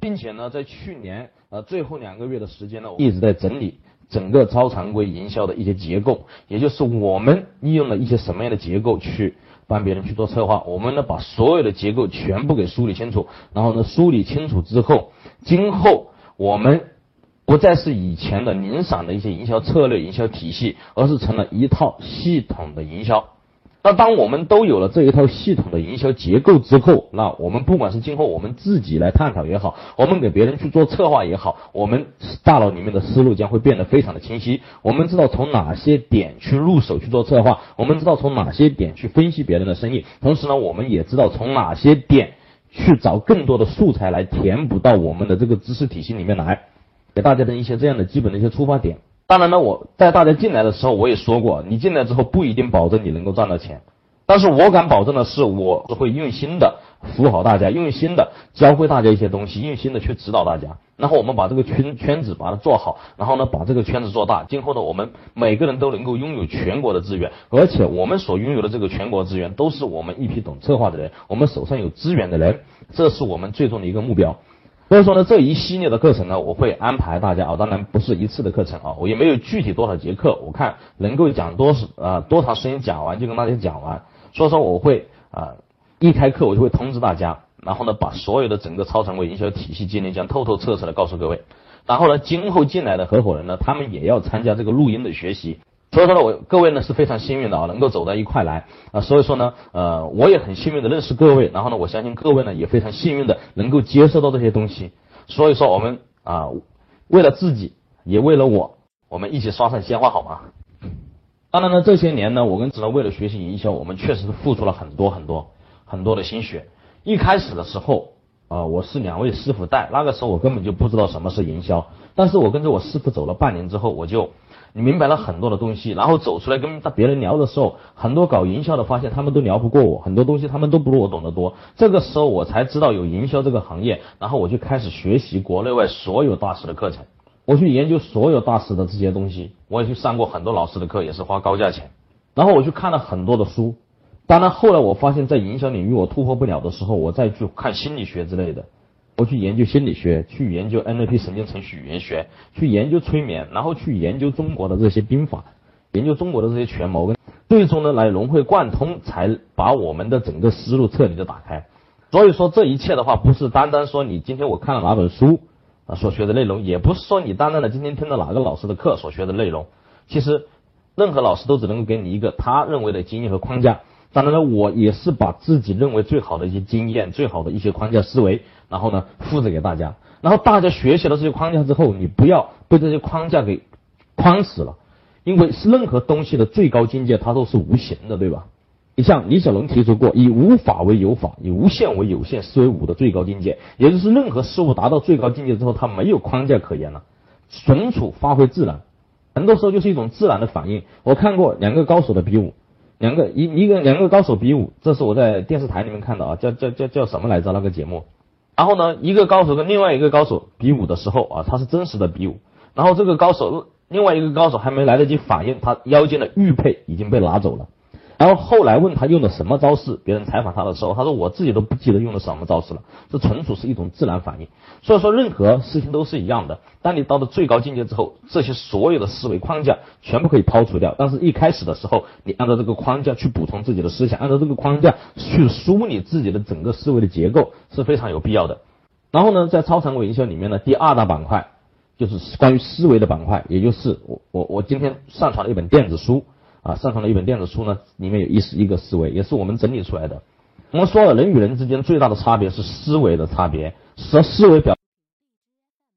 并且呢，在去年呃最后两个月的时间呢，我一直在整理整个超常规营销的一些结构，也就是我们利用了一些什么样的结构去帮别人去做策划，我们呢把所有的结构全部给梳理清楚，然后呢梳理清楚之后，今后我们不再是以前的零散的一些营销策略、营销体系，而是成了一套系统的营销。那当我们都有了这一套系统的营销结构之后，那我们不管是今后我们自己来探讨也好，我们给别人去做策划也好，我们大脑里面的思路将会变得非常的清晰。我们知道从哪些点去入手去做策划，我们知道从哪些点去分析别人的生意，同时呢，我们也知道从哪些点去找更多的素材来填补到我们的这个知识体系里面来，给大家的一些这样的基本的一些出发点。当然呢，我在大家进来的时候我也说过，你进来之后不一定保证你能够赚到钱，但是我敢保证的是，我会用心的服务好大家，用心的教会大家一些东西，用心的去指导大家。然后我们把这个圈圈子把它做好，然后呢把这个圈子做大。今后呢，我们每个人都能够拥有全国的资源，而且我们所拥有的这个全国资源都是我们一批懂策划的人，我们手上有资源的人，这是我们最终的一个目标。所以说呢，这一系列的课程呢，我会安排大家啊，当然不是一次的课程啊，我也没有具体多少节课，我看能够讲多少啊多长时间讲完就跟大家讲完。所以说我会啊一开课我就会通知大家，然后呢把所有的整个超常规营销体系今天将透透彻彻的告诉各位。然后呢，今后进来的合伙人呢，他们也要参加这个录音的学习。所以说呢，我各位呢是非常幸运的啊，能够走到一块来啊。所以说呢，呃，我也很幸运的认识各位，然后呢，我相信各位呢也非常幸运的能够接受到这些东西。所以说我们啊，为了自己，也为了我，我们一起刷上鲜花好吗？当然呢，这些年呢，我跟子呢为了学习营销，我们确实是付出了很多很多很多的心血。一开始的时候啊，我是两位师傅带，那个时候我根本就不知道什么是营销，但是我跟着我师傅走了半年之后，我就。你明白了很多的东西，然后走出来跟别人聊的时候，很多搞营销的发现他们都聊不过我，很多东西他们都不如我懂得多。这个时候我才知道有营销这个行业，然后我就开始学习国内外所有大师的课程，我去研究所有大师的这些东西，我也去上过很多老师的课，也是花高价钱。然后我去看了很多的书，当然后来我发现，在营销领域我突破不了的时候，我再去看心理学之类的。我去研究心理学，去研究 NLP 神经程序语言学，去研究催眠，然后去研究中国的这些兵法，研究中国的这些权谋，最终呢来融会贯通，才把我们的整个思路彻底的打开。所以说这一切的话，不是单单说你今天我看了哪本书啊所学的内容，也不是说你单单的今天听了哪个老师的课所学的内容。其实任何老师都只能够给你一个他认为的经验和框架。当然了，我也是把自己认为最好的一些经验、最好的一些框架思维。然后呢，复制给大家。然后大家学习了这些框架之后，你不要被这些框架给框死了，因为是任何东西的最高境界，它都是无形的，对吧？你像李小龙提出过，以无法为有法，以无限为有限，思维五的最高境界。也就是任何事物达到最高境界之后，它没有框架可言了，存储发挥自然。很多时候就是一种自然的反应。我看过两个高手的比武，两个一一个两个高手比武，这是我在电视台里面看的啊，叫叫叫叫什么来着？那个节目。然后呢，一个高手跟另外一个高手比武的时候啊，他是真实的比武。然后这个高手，另外一个高手还没来得及反应，他腰间的玉佩已经被拿走了。然后后来问他用的什么招式，别人采访他的时候，他说我自己都不记得用的什么招式了，这纯属是一种自然反应。所以说任何事情都是一样的，当你到了最高境界之后，这些所有的思维框架全部可以抛除掉。但是一开始的时候，你按照这个框架去补充自己的思想，按照这个框架去梳理自己的整个思维的结构是非常有必要的。然后呢，在超常规营销里面呢，第二大板块就是关于思维的板块，也就是我我我今天上传了一本电子书。啊，上传了一本电子书呢，里面有一十一个思维，也是我们整理出来的。我们说了，人与人之间最大的差别是思维的差别，思思维表。